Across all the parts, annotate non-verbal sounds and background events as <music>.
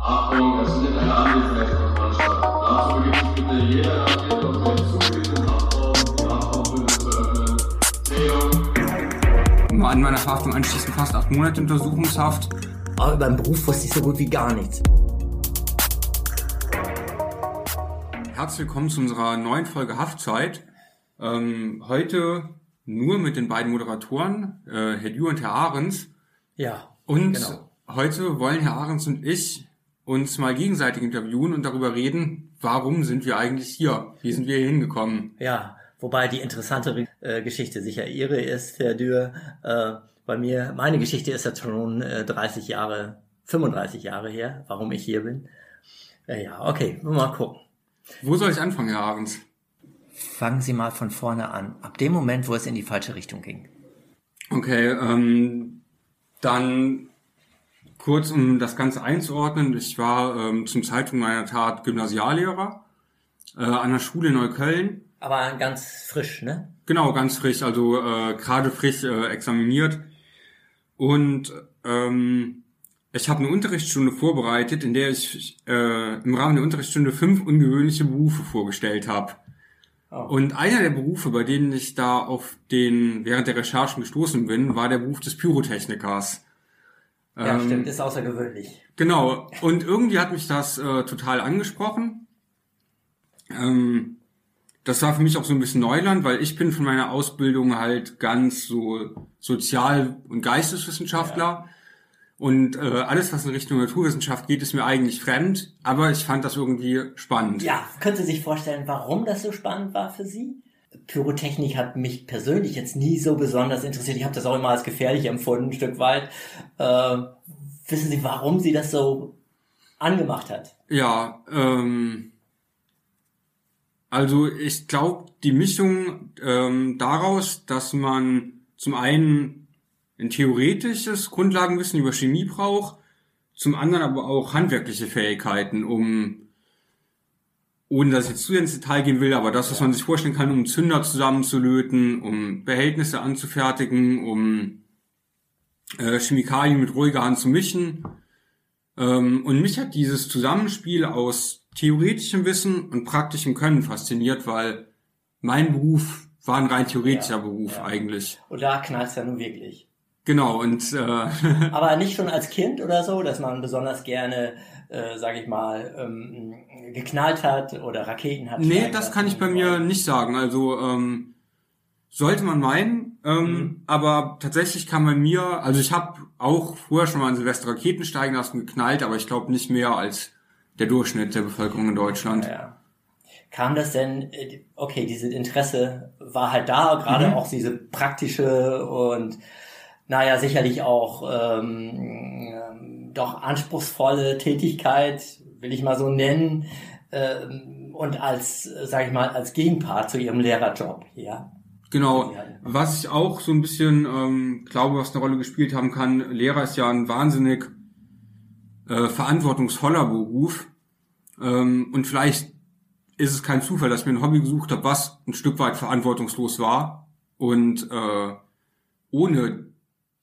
Achtung, es findet eine Anwesenheitskontrolle statt. Dazu begibt sich bitte jeder Athlete aus dem zugewiesenen Kraftraum, die Kraftraumtür zu öffnen. Theo. An meiner Verhaftung anschließend fast acht Monate Untersuchungshaft. Aber über den Beruf wusste ich so gut wie gar nichts. Herzlich willkommen zu unserer neuen Folge Haftzeit. Ähm, heute nur mit den beiden Moderatoren, äh, Herr Dü und Herr Ahrens. Ja. Und Genau. heute wollen Herr Ahrens und ich uns mal gegenseitig interviewen und darüber reden, warum sind wir eigentlich hier? Wie sind wir hier hingekommen? Ja, wobei die interessantere äh, Geschichte sicher Ihre ist, Herr Dürr. Äh, bei mir, meine Geschichte ist jetzt schon äh, 30 Jahre, 35 Jahre her, warum ich hier bin. Äh, ja, okay, mal gucken. Wo soll ich anfangen, Herr Ahrens? Fangen Sie mal von vorne an. Ab dem Moment, wo es in die falsche Richtung ging. Okay, ähm, dann kurz, um das Ganze einzuordnen. Ich war ähm, zum Zeitpunkt meiner Tat Gymnasiallehrer äh, an der Schule in Neukölln. Aber ganz frisch, ne? Genau, ganz frisch, also äh, gerade frisch äh, examiniert. Und ähm, ich habe eine Unterrichtsstunde vorbereitet, in der ich äh, im Rahmen der Unterrichtsstunde fünf ungewöhnliche Berufe vorgestellt habe. Oh. Und einer der Berufe, bei denen ich da auf den während der Recherchen gestoßen bin, war der Beruf des Pyrotechnikers. Ja, Ähm, stimmt, ist außergewöhnlich. Genau. Und irgendwie hat mich das äh, total angesprochen. Ähm, das war für mich auch so ein bisschen Neuland, weil ich bin von meiner Ausbildung halt ganz so Sozial- und Geisteswissenschaftler. Und äh, alles, was in Richtung Naturwissenschaft geht, ist mir eigentlich fremd, aber ich fand das irgendwie spannend. Ja, können Sie sich vorstellen, warum das so spannend war für Sie? Pyrotechnik hat mich persönlich jetzt nie so besonders interessiert. Ich habe das auch immer als gefährlich empfunden, ein Stück weit. Äh, wissen Sie, warum Sie das so angemacht hat? Ja, ähm, also ich glaube, die Mischung ähm, daraus, dass man zum einen ein theoretisches Grundlagenwissen über Chemie braucht, zum anderen aber auch handwerkliche Fähigkeiten, um, ohne dass ich jetzt zu ins Detail gehen will, aber das, was man sich vorstellen kann, um Zünder zusammenzulöten, um Behältnisse anzufertigen, um äh, Chemikalien mit ruhiger Hand zu mischen. Ähm, und mich hat dieses Zusammenspiel aus theoretischem Wissen und praktischem Können fasziniert, weil mein Beruf war ein rein theoretischer Ja, Beruf ja. eigentlich. Und da knallt's ja nun wirklich. Genau, und äh, <laughs> Aber nicht schon als Kind oder so, dass man besonders gerne, äh, sage ich mal, ähm, geknallt hat oder Raketen hat. nee, das kann ich bei mir nicht sagen. Also ähm, sollte man meinen, ähm, Mhm. aber tatsächlich kann man mir, also ich habe auch vorher schon mal an Silvester Raketen steigen lassen, geknallt, aber ich glaube nicht mehr als der Durchschnitt der Bevölkerung in Deutschland. Ja. Kam das denn, äh, okay, dieses Interesse war halt da, gerade Mhm. auch diese praktische und naja, sicherlich auch ähm, ähm, doch anspruchsvolle Tätigkeit, will ich mal so nennen, ähm, und als, sag ich mal, als Gegenpart zu ihrem Lehrerjob, ja. Genau. Was ich auch so ein bisschen ähm, glaube, was eine Rolle gespielt haben kann, Lehrer ist ja ein wahnsinnig äh, verantwortungsvoller Beruf. Ähm, und vielleicht ist es kein Zufall, dass ich mir ein Hobby gesucht habe, was ein Stück weit verantwortungslos war und äh, ohne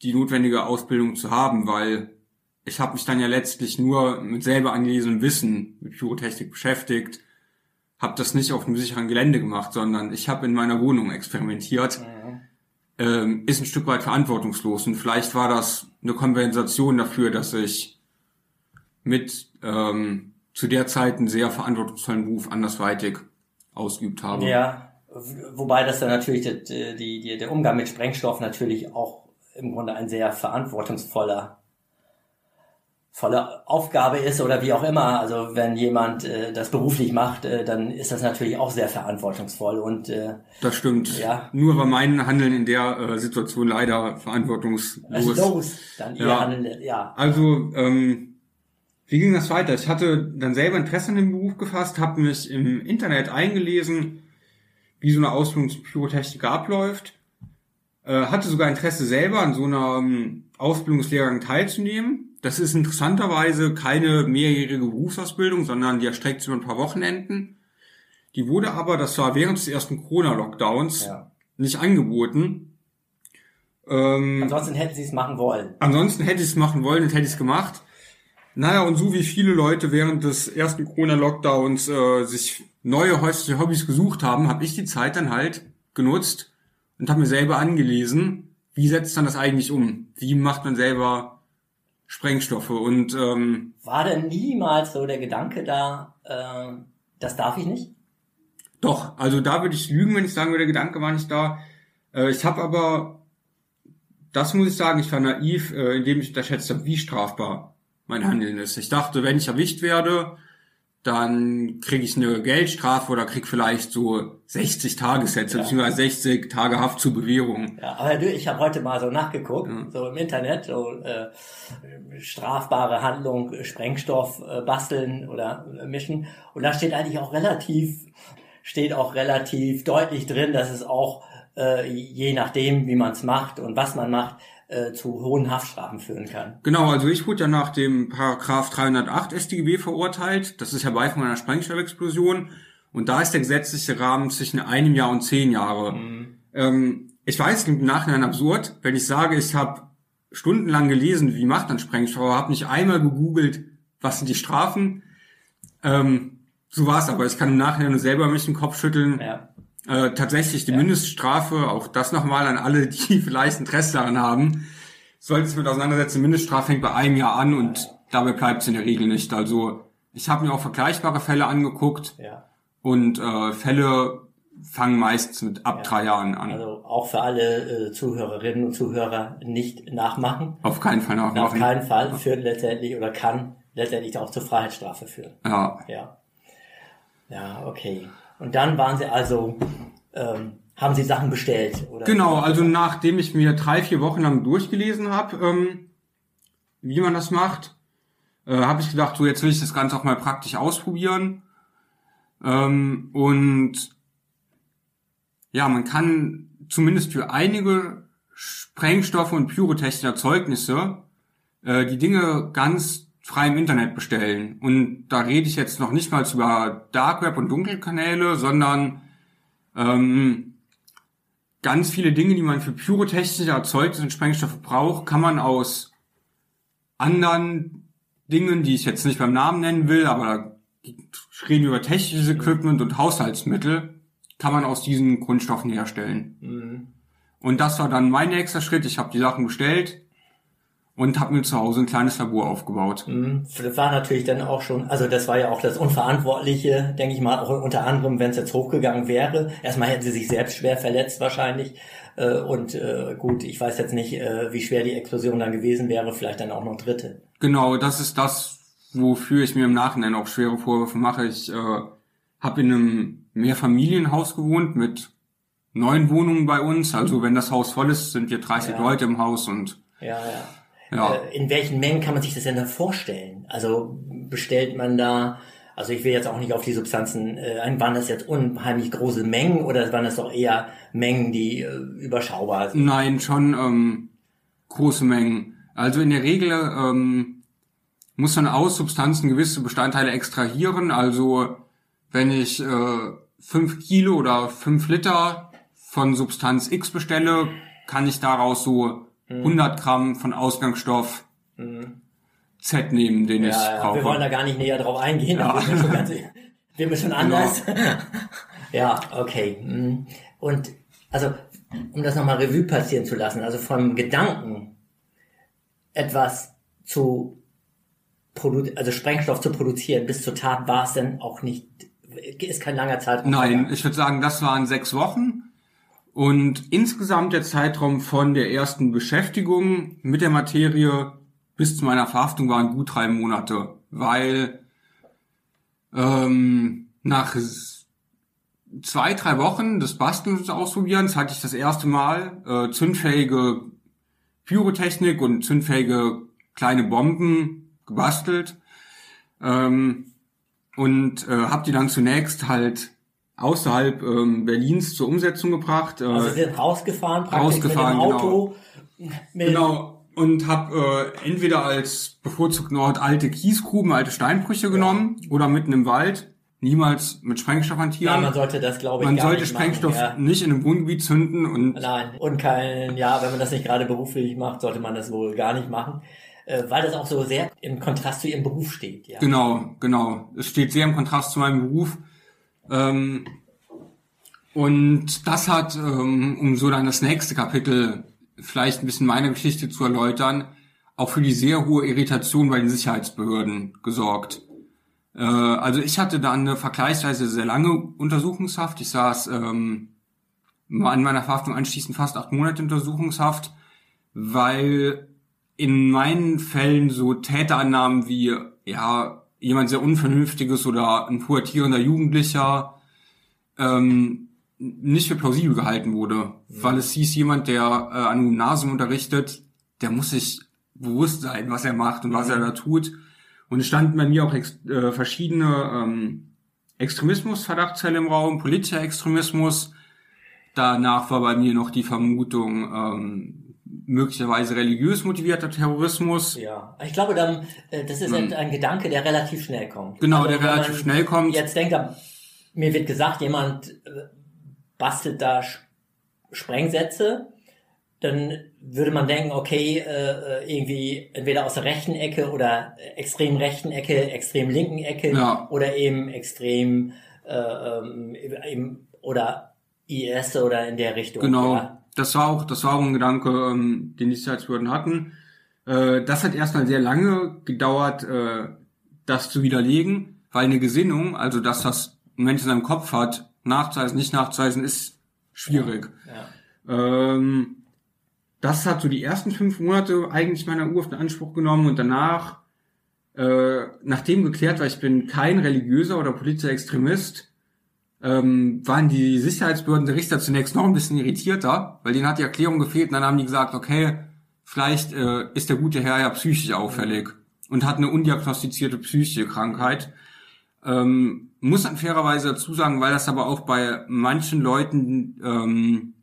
die notwendige Ausbildung zu haben, weil ich habe mich dann ja letztlich nur mit selber angelesenem Wissen mit Pyrotechnik beschäftigt, habe das nicht auf einem sicheren Gelände gemacht, sondern ich habe in meiner Wohnung experimentiert. Ähm, ist ein Stück weit verantwortungslos und vielleicht war das eine Kompensation dafür, dass ich mit ähm, zu der Zeit einen sehr verantwortungsvollen Beruf andersweitig ausgeübt habe. Ja, wobei das dann natürlich die, die, die, der Umgang mit Sprengstoff natürlich auch im Grunde ein sehr verantwortungsvoller volle Aufgabe ist oder wie auch immer. Also wenn jemand äh, das beruflich macht, äh, dann ist das natürlich auch sehr verantwortungsvoll und äh, Das stimmt. Ja. Nur war mein Handeln in der äh, Situation leider verantwortungslos. los dann ihr Ja. Handeln, ja. Also, ähm, wie ging das weiter? Ich hatte dann selber Interesse an dem Beruf gefasst, habe mich im Internet eingelesen, wie so eine Ausbildung zum Pyrotechniker abläuft. Äh, hatte sogar Interesse selber an so einer ähm, Ausbildungslehrgang teilzunehmen. Das ist interessanterweise keine mehrjährige Berufsausbildung, sondern die erstreckt sich über ein paar Wochenenden. Die wurde aber, das war während des ersten Corona-Lockdowns, ja. nicht angeboten. Ähm, Ansonsten hätten sie es machen wollen. ansonsten hätte ich es machen wollen und hätte ich es gemacht. Naja, und so wie viele Leute während des ersten Corona-Lockdowns äh, sich neue häusliche Hobbys gesucht haben, habe ich die Zeit dann halt genutzt und habe mir selber angelesen, wie setzt man das eigentlich um? Wie macht man selber Sprengstoffe? Und ähm, War denn niemals so der Gedanke da, äh, das darf ich nicht? Doch, also da würde ich lügen, wenn ich sagen würde, der Gedanke war nicht da. Äh, ich habe aber, das muss ich sagen, ich war naiv, äh, indem ich unterschätzt habe, wie strafbar mein Handeln ist. Ich dachte, wenn ich erwischt werde, dann kriege ich eine Geldstrafe oder krieg vielleicht so 60 Tagessätze, Ja. beziehungsweise 60 Tage Haft zur Bewährung. Ja, aber du, ich habe heute mal so nachgeguckt, so im Internet, so äh, strafbare Handlung, Sprengstoff äh, basteln oder äh, mischen. Und da steht eigentlich auch relativ, steht auch relativ deutlich drin, dass es auch äh, je nachdem, wie man es macht und was man macht, äh, zu hohen Haftstrafen führen kann. Genau, also ich wurde ja nach dem Paragraph 308 StGB verurteilt. Das ist Herbeiführung einer Sprengstoffexplosion. Und da ist der gesetzliche Rahmen zwischen einem Jahr und zehn Jahre. Ähm, ich weiß, im Nachhinein absurd, wenn ich sage, ich habe stundenlang gelesen, wie macht man Sprengstoff, aber habe nicht einmal gegoogelt, was sind die Strafen. Ähm, so war es aber. Ich kann im Nachhinein nur selber mich den Kopf schütteln. Ja. Äh, tatsächlich die Mindeststrafe, auch das nochmal an alle, die <laughs> vielleicht Interesse daran haben, sollte sich mit auseinandersetzen, Mindeststrafe fängt bei einem Jahr an und dabei bleibt es in der Regel nicht. Also ich habe mir auch vergleichbare Fälle angeguckt Ja. und äh, Fälle fangen meist mit ab drei Jahren an. Also auch für alle äh, Zuhörerinnen und Zuhörer nicht nachmachen. Auf keinen Fall Auf nachmachen. keinen Fall führt letztendlich oder kann letztendlich auch zur Freiheitsstrafe führen. Ja. Ja. Ja, okay. Und dann waren Sie also, ähm, haben Sie Sachen bestellt? Oder? Genau, also nachdem ich mir drei, vier Wochen lang durchgelesen habe, ähm, wie man das macht, äh, habe ich gedacht, so jetzt will ich das Ganze auch mal praktisch ausprobieren. Ähm, und ja, man kann zumindest für einige Sprengstoffe und pyrotechnische Erzeugnisse äh, die Dinge ganz frei im Internet bestellen. Und da rede ich jetzt noch nicht mal über Dark Web und Dunkelkanäle, sondern ähm, ganz viele Dinge, die man für pyrotechnische Erzeugnisse und Sprengstoffe braucht, kann man aus anderen Dingen, die ich jetzt nicht beim Namen nennen will, aber da reden wir über technisches Equipment und Haushaltsmittel, kann man aus diesen Grundstoffen herstellen. Mhm. Und das war dann mein nächster Schritt. Ich habe die Sachen bestellt und habe mir zu Hause ein kleines Labor aufgebaut. Mhm. Das war natürlich dann auch schon, also das war ja auch das Unverantwortliche, denke ich mal, auch unter anderem, wenn es jetzt hochgegangen wäre. Erstmal hätten sie sich selbst schwer verletzt wahrscheinlich. Äh, Und äh, gut, ich weiß jetzt nicht, äh, wie schwer die Explosion dann gewesen wäre, vielleicht dann auch noch dritte. Genau, das ist das, wofür ich mir im Nachhinein auch schwere Vorwürfe mache. Ich äh, habe in einem Mehrfamilienhaus gewohnt mit neun Wohnungen bei uns. Also wenn das Haus voll ist, sind wir 30 Ja. Leute im Haus und Ja, ja. Ja. Äh, In welchen Mengen kann man sich das denn dann vorstellen? Also bestellt man da, also ich will jetzt auch nicht auf die Substanzen äh, ein, waren das jetzt unheimlich große Mengen oder waren das doch eher Mengen, die äh, überschaubar sind? Nein, schon ähm, große Mengen. Also in der Regel ähm, muss man aus Substanzen gewisse Bestandteile extrahieren. Also wenn ich äh, 5 Kilo oder 5 Liter von Substanz X bestelle, kann ich daraus so 100 Gramm von Ausgangsstoff Z nehmen, den ich Ja, ja, brauche. wir wollen da gar nicht näher drauf eingehen. Ja. Mir schon, ganz, schon anders. <laughs> ja, okay. mm. Und also, um das nochmal Revue passieren zu lassen, also vom Gedanken, etwas zu produ also Sprengstoff zu produzieren, bis zur Tat war es dann auch nicht, ist kein langer Zeitraum. Nein, ich würde sagen, das waren sechs Wochen. Und insgesamt der Zeitraum von der ersten Beschäftigung mit der Materie bis zu meiner Verhaftung waren gut drei Monate, weil ähm, nach zwei, drei Wochen des Bastelns und Ausprobierens hatte ich das erste Mal äh, zündfähige Pyrotechnik und zündfähige kleine Bomben gebastelt. Ähm, und äh, habe die dann zunächst halt außerhalb ähm, Berlins zur Umsetzung gebracht. Äh, Also Sie sind rausgefahren, praktisch Rausgefahren, mit dem Auto. Mit, genau. Und habe äh, entweder als bevorzugten Ort alte Kiesgruben, alte Steinbrüche genommen oder mitten im Wald niemals mit Sprengstoff hantieren. Nein, man sollte das, glaube ich, Man gar sollte nicht Sprengstoff machen, ja. nicht in einem Wohngebiet zünden und Nein, und kein, ja, wenn man das nicht gerade beruflich macht, sollte man das wohl gar nicht machen, äh, weil das auch so sehr im Kontrast zu ihrem Beruf steht, ja. Genau, genau. Es steht sehr im Kontrast zu meinem Beruf. Ähm, und das hat, ähm, um so dann das nächste Kapitel vielleicht ein bisschen meine Geschichte zu erläutern, auch für die sehr hohe Irritation bei den Sicherheitsbehörden gesorgt. Äh, also ich hatte dann eine vergleichsweise sehr lange Untersuchungshaft. Ich saß ähm, an meiner Verhaftung anschließend fast acht Monate Untersuchungshaft, weil in meinen Fällen so Täterannahmen wie, ja, jemand sehr Unvernünftiges oder ein pubertierender Jugendlicher ähm, nicht für plausibel gehalten wurde. Weil es hieß, jemand, der äh, an Gymnasium unterrichtet, der muss sich bewusst sein, was er macht und was er da tut. Und es standen bei mir auch äh, verschiedene ähm, Extremismus-Verdachtsfälle im Raum, politischer Extremismus. Danach war bei mir noch die Vermutung, ähm, möglicherweise religiös motivierter Terrorismus. Ja, ich glaube dann, äh, das ist ein, ein Gedanke, der relativ schnell kommt. Hm. Genau, Also, der relativ schnell kommt. Jetzt denkt er, mir wird gesagt, jemand äh, bastelt da Sprengsätze, dann würde man denken, okay, äh, irgendwie entweder aus der rechten Ecke oder extrem rechten Ecke, extrem linken Ecke Ja. oder eben extrem äh, ähm, eben, oder IS oder in der Richtung. Genau. Ja. Das war auch, das war auch ein Gedanke, ähm, den die Sicherheitsbehörden hatten. Äh, das hat erstmal sehr lange gedauert, äh, das zu widerlegen, weil eine Gesinnung, also das, was ein Mensch in seinem Kopf hat, nachzuweisen, nicht nachzuweisen, ist schwierig. Ja. Ähm, das hat so die ersten fünf Monate eigentlich meiner Urhaft in Anspruch genommen und danach, äh, nachdem geklärt war, ich bin kein religiöser oder politischer Extremist, ähm, waren die Sicherheitsbehörden der Richter zunächst noch ein bisschen irritierter, weil denen hat die Erklärung gefehlt und dann haben die gesagt, okay, vielleicht äh, ist der gute Herr ja psychisch auffällig und hat eine undiagnostizierte psychische Krankheit. Ähm, muss dann fairerweise dazu sagen, weil das aber auch bei manchen Leuten, ähm,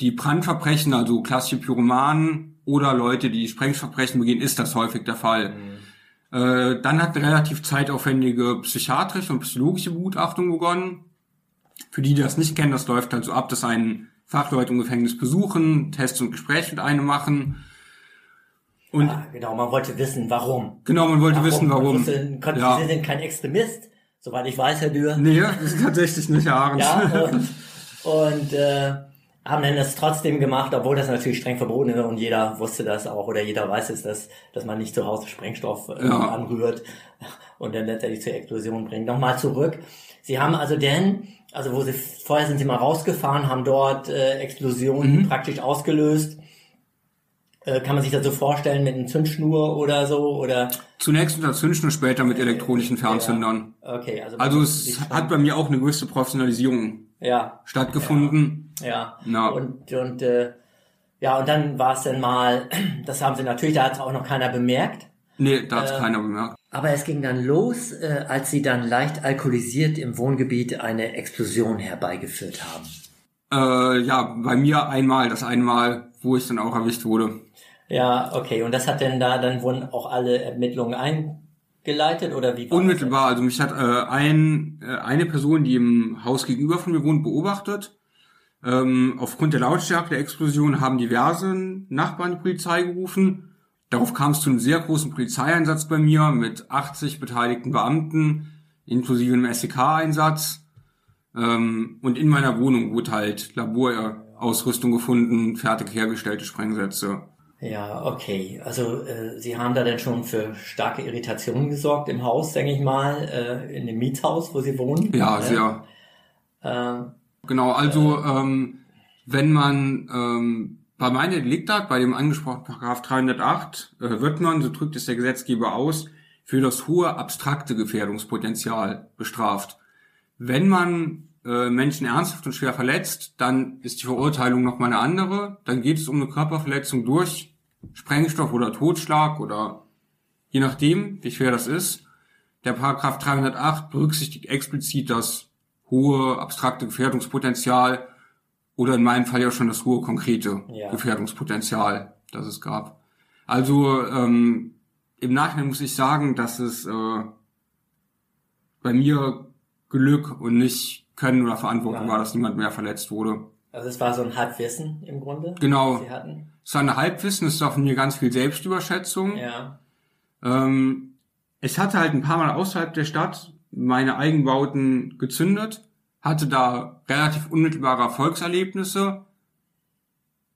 die Brandverbrechen, also klassische Pyromanen oder Leute, die Sprengstoffverbrechen begehen, ist das häufig der Fall. Äh, dann hat eine relativ zeitaufwendige psychiatrische und psychologische Begutachtung begonnen. Für die, die das nicht kennen, das läuft halt so ab, dass einen Fachleute im Gefängnis besuchen, Tests und Gespräche mit einem machen. Und Ja, genau, man wollte wissen, warum. genau, man wollte wissen, Man warum. wusste, Ja. Sie sind kein Extremist, soweit ich weiß, Herr Dürr. Nee, das ist tatsächlich nicht Arend. Ja, und, und äh, haben dann das trotzdem gemacht, obwohl das natürlich streng verboten ist und jeder wusste das auch oder jeder weiß es, dass, dass man nicht zu Hause Sprengstoff äh, Ja. anrührt und dann letztendlich zur Explosion bringt. Nochmal zurück. Sie haben also denn, also wo Sie vorher sind Sie mal rausgefahren, haben dort äh, Explosionen Mhm. praktisch ausgelöst. Äh, kann man sich das so vorstellen mit einer Zündschnur oder so oder Zunächst unter Zündschnur, später mit elektronischen Fernzündern. okay, also Also es hat bei mir auch eine gewisse Professionalisierung ja stattgefunden. Ja. Ja. Und, und äh, ja, und dann war es dann mal, <clears throat> das haben sie natürlich, da hat es auch noch keiner bemerkt. Nee, da hat keiner bemerkt. Aber es ging dann los, äh, als sie dann leicht alkoholisiert im Wohngebiet eine Explosion herbeigeführt haben. Äh, ja, bei mir einmal, das einmal, wo ich dann auch erwischt wurde. Ja, okay. Und das hat denn da, dann wurden auch alle Ermittlungen eingeleitet oder wie Unmittelbar, also mich hat äh, ein, äh, eine Person, die im Haus gegenüber von mir wohnt, beobachtet. Ähm, aufgrund der Lautstärke der Explosion haben diverse Nachbarn die Polizei gerufen. Darauf kam es zu einem sehr großen Polizeieinsatz bei mir mit 80 beteiligten Beamten, inklusive einem SEK-Einsatz. Ähm, und in meiner Wohnung wurde halt Laborausrüstung gefunden, fertig hergestellte Sprengsätze. Ja, okay. Also äh, sie haben da dann schon für starke Irritationen gesorgt im Haus, denke ich mal, äh, in dem Mietshaus, wo sie wohnen. Ja, sehr. Ähm, Genau, also ähm, wenn man ähm, bei meiner Deliktat, bei dem angesprochenen Paragraph 308, äh, wird man, so drückt es der Gesetzgeber aus, für das hohe abstrakte Gefährdungspotenzial bestraft. Wenn man äh, Menschen ernsthaft und schwer verletzt, dann ist die Verurteilung nochmal eine andere. Dann geht es um eine Körperverletzung durch Sprengstoff oder Totschlag oder je nachdem, wie schwer das ist. Der Paragraph 308 berücksichtigt explizit das hohe abstrakte Gefährdungspotenzial oder in meinem Fall ja schon das hohe konkrete Ja. Gefährdungspotenzial, das es gab. Also ähm, im Nachhinein muss ich sagen, dass es äh, bei mir Glück und nicht Können oder Verantwortung Ja. war, dass niemand mehr verletzt wurde. Also es war so ein Halbwissen im Grunde. Genau. Sie hatten. Es war eine Halbwissen, es ist auch von mir ganz viel Selbstüberschätzung. Ja. Ähm, ich hatte halt ein paar Mal außerhalb der Stadt meine Eigenbauten gezündet, hatte da relativ unmittelbare Erfolgserlebnisse.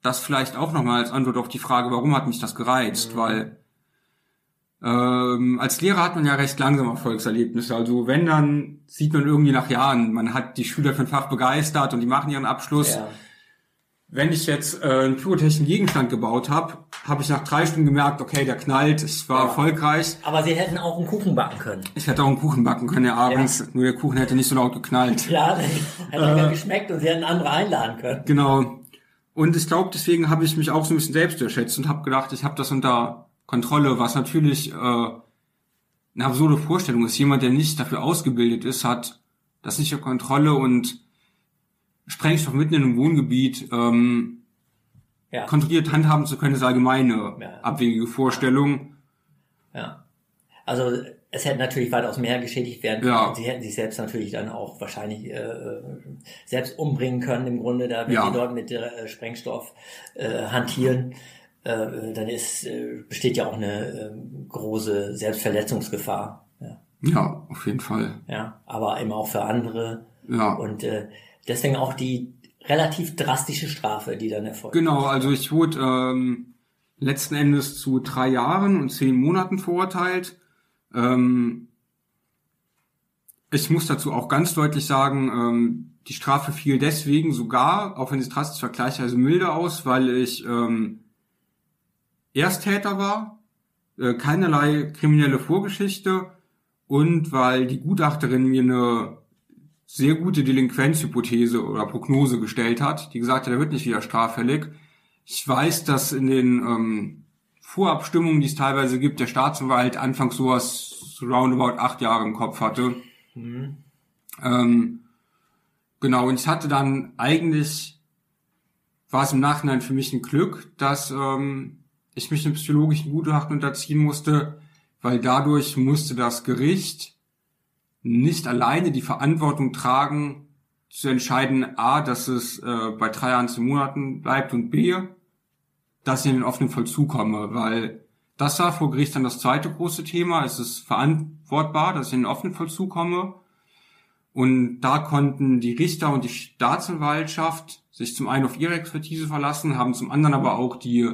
Das vielleicht auch nochmal als Antwort auf die Frage, warum hat mich das gereizt? Mhm. Weil ähm, als Lehrer hat man ja recht langsam Erfolgserlebnisse. Also wenn, dann sieht man irgendwie nach Jahren, man hat die Schüler für ein Fach begeistert und die machen ihren Abschluss. Ja. Wenn ich jetzt äh, einen pyrotechnischen Gegenstand gebaut habe, habe ich nach drei Stunden gemerkt, okay, der knallt, es war Ja. erfolgreich. Aber Sie hätten auch einen Kuchen backen können. Ich hätte auch einen Kuchen backen können, ja, abends, nur der Kuchen hätte nicht so laut geknallt. Ja, hätte Äh. geschmeckt und Sie hätten andere einladen können. Genau. Und ich glaube, deswegen habe ich mich auch so ein bisschen selbst überschätzt und habe gedacht, ich habe das unter Kontrolle, was natürlich äh, eine absurde Vorstellung ist. Jemand, der nicht dafür ausgebildet ist, hat das nicht unter Kontrolle und Sprengstoff mitten in einem Wohngebiet ähm, Ja. kontrolliert handhaben zu können, ist allgemeine Ja. abwegige Vorstellung. Ja. Also es hätte natürlich weitaus mehr geschädigt werden können. Ja. Sie hätten sich selbst natürlich dann auch wahrscheinlich äh, selbst umbringen können im Grunde, da wenn Ja. Sie dort mit äh, Sprengstoff äh, hantieren. Äh, dann ist, äh, besteht ja auch eine äh, große Selbstverletzungsgefahr. Ja. Ja, auf jeden Fall. ja, aber eben auch für andere. Ja. Und äh, deswegen auch die relativ drastische Strafe, die dann erfolgt. Genau, also ich wurde ähm, letzten Endes zu drei Jahren und zehn Monaten verurteilt. Ähm, ich muss dazu auch ganz deutlich sagen, ähm, die Strafe fiel deswegen sogar, auch wenn sie drastisch vergleichsweise milde aus, weil ich ähm, Ersttäter war, äh, keinerlei kriminelle Vorgeschichte und weil die Gutachterin mir eine sehr gute Delinquenzhypothese oder Prognose gestellt hat, die gesagt hat, er wird nicht wieder straffällig. Ich weiß, dass in den ähm, Vorabstimmungen, die es teilweise gibt, der Staatsanwalt anfangs sowas so roundabout acht Jahre im Kopf hatte. Mhm. Ähm, genau, und ich hatte dann eigentlich, war es im Nachhinein für mich ein Glück, dass ähm, ich mich einem psychologischen Gutachten unterziehen musste, weil dadurch musste das Gericht nicht alleine die Verantwortung tragen, zu entscheiden, a, dass es äh, bei drei Jahren zu Monaten bleibt und b, dass ich in den offenen Vollzug komme, weil das war vor Gericht dann das zweite große Thema. Es ist verantwortbar, dass ich in den offenen Vollzug komme. Und da konnten die Richter und die Staatsanwaltschaft sich zum einen auf ihre Expertise verlassen, haben zum anderen aber auch die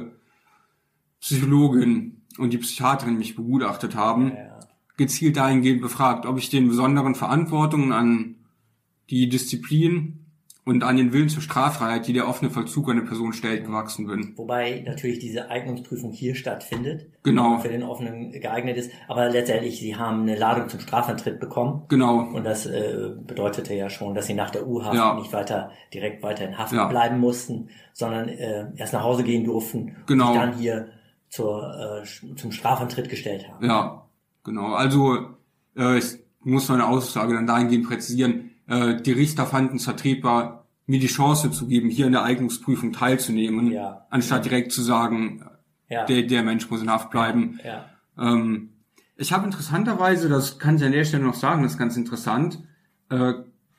Psychologin und die Psychiaterin mich begutachtet haben, Ja. Gezielt dahingehend befragt, ob ich den besonderen Verantwortungen an die Disziplin und an den Willen zur Straffreiheit, die der offene Vollzug einer Person stellt, gewachsen bin. Wobei natürlich diese Eignungsprüfung hier stattfindet. Genau. Für den offenen geeignet ist. Aber letztendlich, sie haben eine Ladung zum Strafantritt bekommen. Genau. Und das äh, bedeutete ja schon, dass sie nach der U-Haft Ja. nicht weiter direkt weiter in Haft Ja. bleiben mussten, sondern äh, erst nach Hause gehen durften Genau. und sich dann hier zur, äh, zum Strafantritt gestellt haben. Ja, genau. Also äh, ich muss meine Aussage dann dahingehend präzisieren. Äh, die Richter fanden es vertretbar, mir die Chance zu geben, hier in der Eignungsprüfung teilzunehmen, Ja. anstatt direkt zu sagen, Ja. der, der Mensch muss in Haft bleiben. ja. Ähm, ich habe interessanterweise, das kann ich an der Stelle noch sagen, das ist ganz interessant, äh,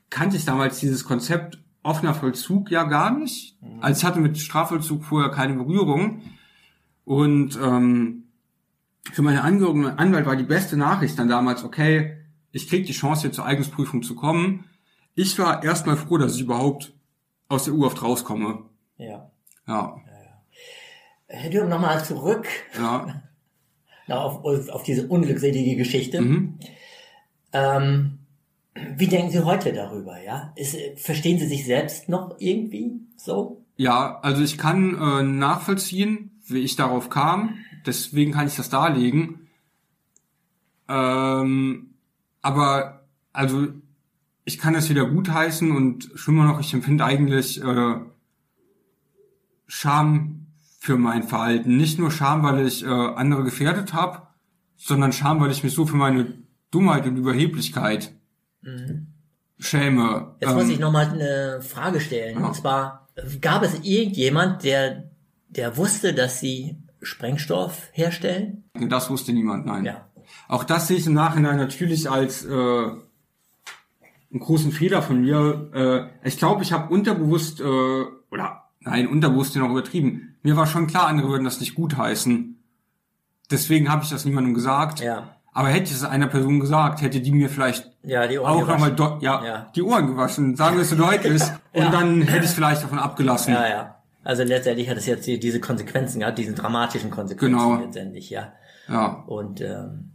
kannte ich damals dieses Konzept offener Vollzug ja gar nicht. Also ich hatte mit Strafvollzug vorher keine Berührung. Und ähm, für meine Angehörigen und Anwalt war die beste Nachricht dann damals, okay, ich krieg die Chance, hier zur Eignungsprüfung zu kommen. Ich war erstmal froh, dass ich überhaupt aus der U-Haft rauskomme. ja. Ja, Herr Dürr, nochmal zurück ja. <laughs> na, auf, auf diese unglückselige Geschichte. Mhm. Ähm, wie denken Sie heute darüber? Ja, Ist, verstehen Sie sich selbst noch irgendwie so? Ja, also ich kann äh, nachvollziehen, wie ich darauf kam. Deswegen kann ich das darlegen. Ähm, aber also ich kann es wieder gutheißen und schlimmer noch, ich empfinde eigentlich äh, Scham für mein Verhalten. Nicht nur Scham, weil ich äh, andere gefährdet habe, sondern Scham, weil ich mich so für meine Dummheit und Überheblichkeit schäme. Jetzt muss Ähm, ich nochmal eine Frage stellen. ja. Und zwar, gab es irgendjemand, der, der wusste, dass Sie Sprengstoff herstellen? das wusste niemand, nein. Ja. Auch das sehe ich im Nachhinein natürlich als äh, einen großen Fehler von mir. Äh, ich glaube, ich habe unterbewusst, äh, oder nein, unterbewusst noch übertrieben. Mir war schon klar, andere würden das nicht gut heißen. Deswegen habe ich das niemandem gesagt. Ja. Aber hätte ich es einer Person gesagt, hätte die mir vielleicht Ja, die Ohren auch nochmal ja, Ja. die Ohren gewaschen, sagen wir es so deutlich. <laughs> Und dann hätte ich es vielleicht davon abgelassen. Ja, ja. Also letztendlich hat es jetzt die, diese Konsequenzen gehabt, diesen dramatischen Konsequenzen Genau. letztendlich, ja. ja. Und ähm,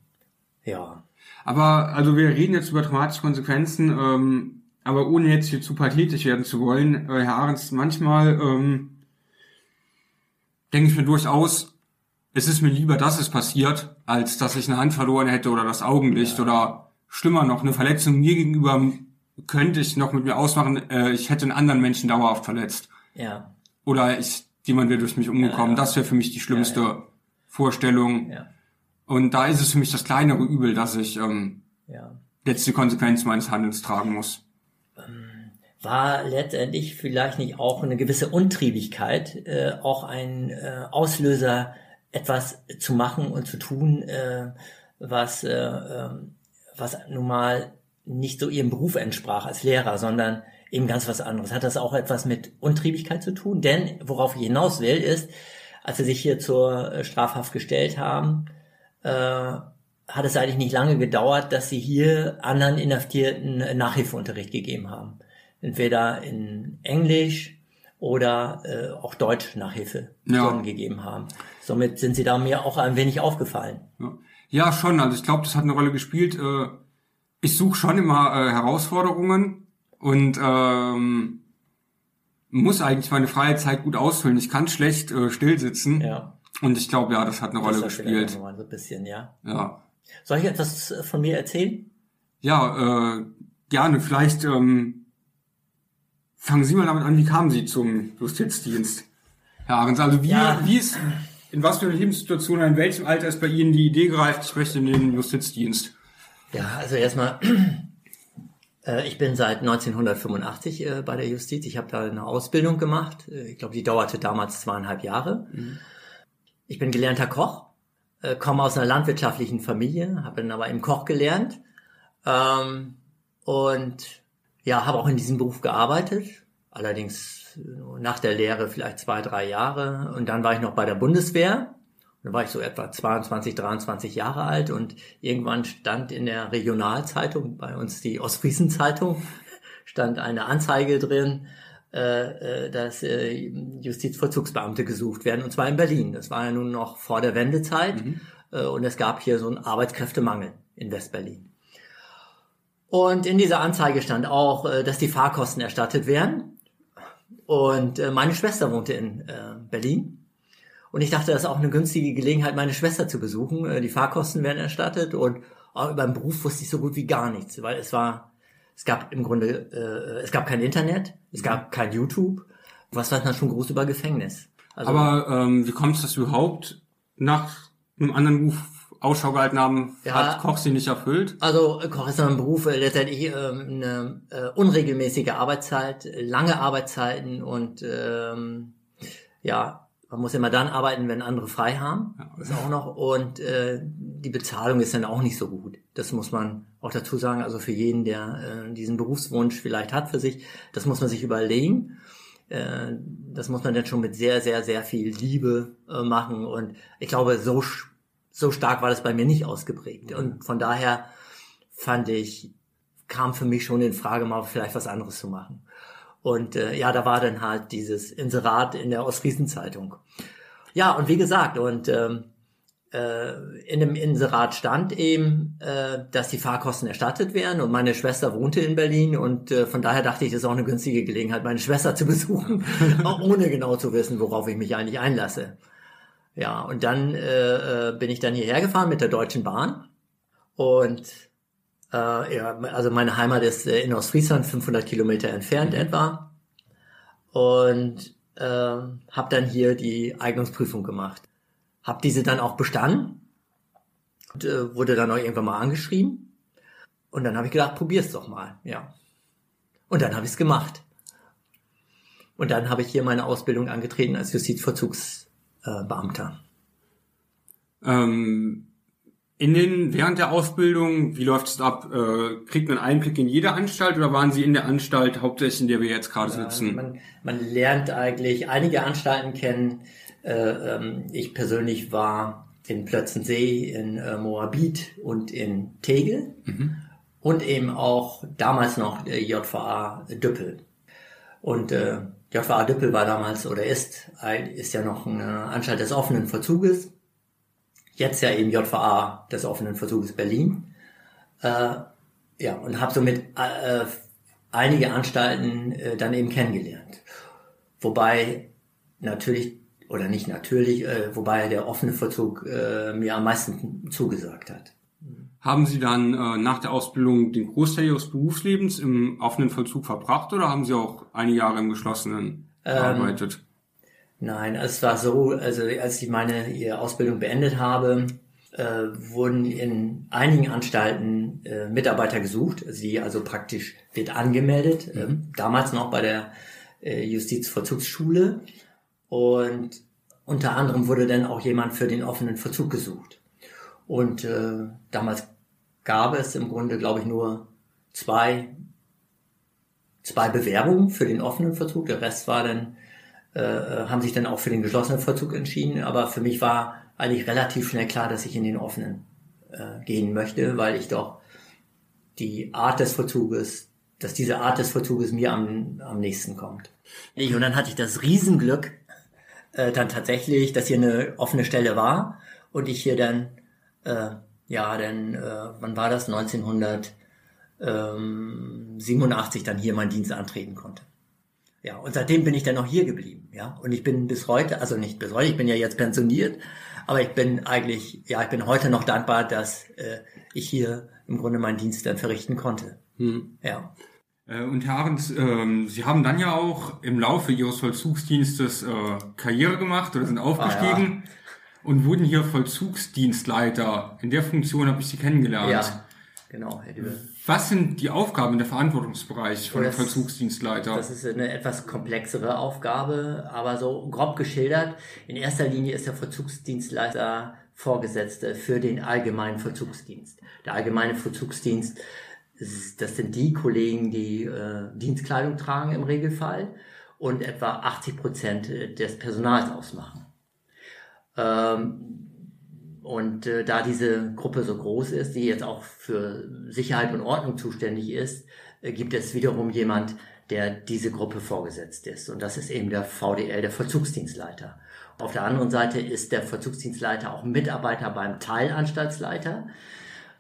ja, Aber also wir reden jetzt über traumatische Konsequenzen, ähm, aber ohne jetzt hier zu pathetisch werden zu wollen, äh, Herr Ahrens, manchmal ähm, denke ich mir durchaus, es ist mir lieber, dass es passiert, als dass ich eine Hand verloren hätte oder das Augenlicht oder schlimmer noch, eine Verletzung mir gegenüber könnte ich noch mit mir ausmachen, äh, ich hätte einen anderen Menschen dauerhaft verletzt. ja, Oder ich, jemand wäre durch mich umgekommen. Das wäre für mich die schlimmste Vorstellung. ja, Und da ist es für mich das kleinere Übel, dass ich ähm, ja. jetzt die Konsequenz meines Handelns tragen muss. War letztendlich vielleicht nicht auch eine gewisse Untriebigkeit, äh, auch ein äh, Auslöser, etwas zu machen und zu tun, äh, was, äh, ähm, was nun mal nicht so ihrem Beruf entsprach als Lehrer, sondern eben ganz was anderes. Hat das auch etwas mit Untriebigkeit zu tun? Denn worauf ich hinaus will, ist, als sie sich hier zur äh, Strafhaft gestellt haben, äh, hat es eigentlich nicht lange gedauert, dass sie hier anderen Inhaftierten Nachhilfeunterricht gegeben haben. Entweder in Englisch oder äh, auch Deutsch Nachhilfe Ja. gegeben haben. Somit sind sie da mir auch ein wenig aufgefallen. Ja, ja schon. Also ich glaube, das hat eine Rolle gespielt. Äh, ich suche schon immer äh, Herausforderungen und ähm, muss eigentlich meine freie Zeit gut ausfüllen. Ich kann schlecht äh, still sitzen. Ja. Und ich glaube, ja, das hat eine Rolle Das hat vielleicht gespielt. So ein bisschen, ja. Ja. Soll ich etwas von mir erzählen? Ja, äh, gerne. Vielleicht ähm, fangen Sie mal damit an, wie kamen Sie zum Justizdienst? Herr Ahrens, also wie, Ja. wie ist, in was für einer Lebenssituation, in welchem Alter ist bei Ihnen die Idee gereift, ich möchte in den Justizdienst? Ja, also erstmal, ich bin seit 1985 äh, bei der Justiz. Ich habe da eine Ausbildung gemacht. Äh, Ich glaube, die dauerte damals zweieinhalb Jahre. Ich bin gelernter Koch, äh, komme aus einer landwirtschaftlichen Familie, habe dann aber eben Koch gelernt ähm, und ja, habe auch in diesem Beruf gearbeitet. Allerdings äh, nach der Lehre vielleicht zwei, drei Jahre. Und dann war ich noch bei der Bundeswehr. Da war ich so etwa 22, 23 Jahre alt und irgendwann stand in der Regionalzeitung, bei uns die Ostfriesen-Zeitung, <laughs> stand eine Anzeige drin, äh, äh, dass äh, Justizvollzugsbeamte gesucht werden, und zwar in Berlin. Das war ja nun noch vor der Wendezeit äh, und es gab hier so einen Arbeitskräftemangel in Westberlin. Und in dieser Anzeige stand auch, dass die Fahrkosten erstattet werden. Und meine Schwester wohnte in Berlin. Und ich dachte, das ist auch eine günstige Gelegenheit, meine Schwester zu besuchen. Äh, Die Fahrkosten werden erstattet und auch über den Beruf wusste ich so gut wie gar nichts, weil es war, es gab im Grunde, äh, es gab kein Internet, es gab kein YouTube. Was weiß man schon groß über Gefängnis? Also, Aber ähm, wie kommt es, dass überhaupt nach einem anderen Beruf Ausschau gehalten haben? Ja. Hat Koch Sie nicht erfüllt? Also äh, Koch ist ein Beruf äh, letztendlich ähm, eine äh, unregelmäßige Arbeitszeit, äh, lange Arbeitszeiten und ähm, ja, man muss immer dann arbeiten, wenn andere frei haben. Das auch noch. Und äh, die Bezahlung ist dann auch nicht so gut. Das muss man auch dazu sagen. Also für jeden, der äh, diesen Berufswunsch vielleicht hat für sich, das muss man sich überlegen. Äh, das muss man dann schon mit sehr, sehr, sehr viel Liebe äh, machen. Und ich glaube, so, so stark war das bei mir nicht ausgeprägt. Und von daher fand ich, kam für mich schon in Frage, mal vielleicht was anderes zu machen. Und äh, ja, da war dann halt dieses Inserat in der Ostfriesen-Zeitung. Ja, und wie gesagt, und ähm, äh, in dem Inserat stand eben, äh, dass die Fahrkosten erstattet werden und meine Schwester wohnte in Berlin und äh, von daher dachte ich, das ist auch eine günstige Gelegenheit, meine Schwester zu <laughs> besuchen, ohne genau zu wissen, worauf ich mich eigentlich einlasse. Ja, und dann äh, äh, bin ich dann hierher gefahren mit der Deutschen Bahn und äh, ja, also meine Heimat ist äh, in Ostfriesland, 500 Kilometer entfernt etwa. Und äh, habe dann hier die Eignungsprüfung gemacht. Hab diese dann auch bestanden und äh, wurde dann auch irgendwann mal angeschrieben. Und dann habe ich gedacht, probier's doch mal, ja. Und dann habe ich's gemacht. Und dann habe ich hier meine Ausbildung angetreten als Justizvollzugsbeamter. Ähm, In den, während der Ausbildung, wie läuft es ab? Äh, kriegt man Einblick in jede Anstalt oder waren Sie in der Anstalt hauptsächlich, in der wir jetzt gerade sitzen? Man, man lernt eigentlich einige Anstalten kennen. Äh, ähm, ich persönlich war in Plötzensee, in äh, Moabit und in Tegel und eben auch damals noch äh, JVA Düppel. Und äh, JVA Düppel war damals oder ist, ein- ist ja noch eine Anstalt des offenen Verzuges. Jetzt ja eben JVA des offenen Verzuges Berlin. Äh, ja, und habe somit äh, einige Anstalten äh, dann eben kennengelernt. Wobei natürlich, oder nicht natürlich, äh, wobei der offene Verzug äh, mir am meisten zugesagt hat. Haben Sie dann äh, nach der Ausbildung den Großteil Ihres Berufslebens im offenen Vollzug verbracht oder haben Sie auch einige Jahre im geschlossenen gearbeitet? Nein, es war so, also als ich meine ihre Ausbildung beendet habe, äh, wurden in einigen Anstalten äh, Mitarbeiter gesucht, sie also praktisch wird angemeldet, äh, damals noch bei der äh, Justizvollzugsschule und unter anderem wurde dann auch jemand für den offenen Verzug gesucht. Und äh, damals gab es im Grunde, glaube ich, nur zwei, zwei Bewerbungen für den offenen Verzug. Der Rest war dann äh, haben sich dann auch für den geschlossenen Vollzug entschieden. Aber für mich war eigentlich relativ schnell klar, dass ich in den offenen äh, gehen möchte, weil ich doch die Art des Vollzuges, dass diese Art des Vollzuges mir am, am nächsten kommt. Und dann hatte ich das Riesenglück, äh, dann tatsächlich, dass hier eine offene Stelle war und ich hier dann, äh, ja, dann, äh, wann war das? 1987 dann hier meinen Dienst antreten konnte. Ja, und seitdem bin ich dann noch hier geblieben, ja. Und ich bin bis heute, also nicht bis heute, ich bin ja jetzt pensioniert, aber ich bin eigentlich, ja, ich bin heute noch dankbar, dass äh, ich hier im Grunde meinen Dienst dann verrichten konnte. Ja. Äh, Und Herr Ahrens, ähm, Sie haben dann ja auch im Laufe Ihres Vollzugsdienstes äh, Karriere gemacht oder sind aufgestiegen und wurden hier Vollzugsdienstleiter. In der Funktion habe ich Sie kennengelernt. Ja, genau, Herr Dübel. Was sind die Aufgaben der Verantwortungsbereich von das- Vollzugsdienstleiter? Das ist eine etwas komplexere Aufgabe, aber so grob geschildert. In erster Linie ist der Vollzugsdienstleister Vorgesetzte für den allgemeinen Vollzugsdienst. Der allgemeine Vollzugsdienst, das sind die Kollegen, die äh, Dienstkleidung tragen im Regelfall und etwa 80 Prozent des Personals ausmachen. Ähm, und äh, da diese Gruppe so groß ist, die jetzt auch für Sicherheit und Ordnung zuständig ist, äh, gibt es wiederum jemand, der diese Gruppe vorgesetzt ist. Und das ist eben der VDL, der Vollzugsdienstleiter. Auf der anderen Seite ist der Vollzugsdienstleiter auch Mitarbeiter beim Teilanstaltsleiter.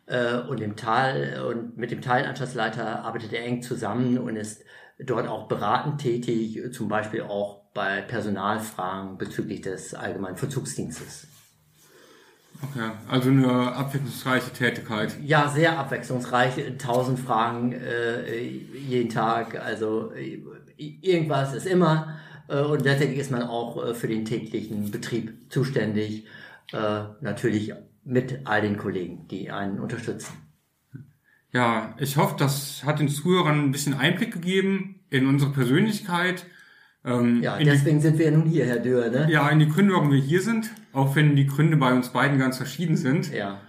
Äh, und, im Teil, und mit dem Teilanstaltsleiter arbeitet er eng zusammen und ist dort auch beratend tätig, zum Beispiel auch bei Personalfragen bezüglich des allgemeinen Vollzugsdienstes. Okay, also eine abwechslungsreiche Tätigkeit. Ja, sehr abwechslungsreich. Tausend Fragen äh, jeden Tag. Also äh, irgendwas ist immer. Äh, und letztendlich ist man auch äh, für den täglichen Betrieb zuständig. Äh, natürlich mit all den Kollegen, die einen unterstützen. Ja, ich hoffe, das hat den Zuhörern ein bisschen Einblick gegeben in unsere Persönlichkeit. Ähm, Ja, in die, deswegen sind wir ja nun hier, Herr Dürr, ne? ja, in die Gründe, warum wir hier sind, auch wenn die Gründe bei uns beiden ganz verschieden sind. Ja.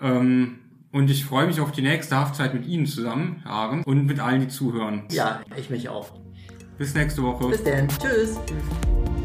Ähm, und ich freue mich auf die nächste Haftzeit mit Ihnen zusammen, Herr Ahren, und mit allen, die zuhören. Ja, ich mich auch. Bis nächste Woche. Bis dann. Tschüss. Tschüss.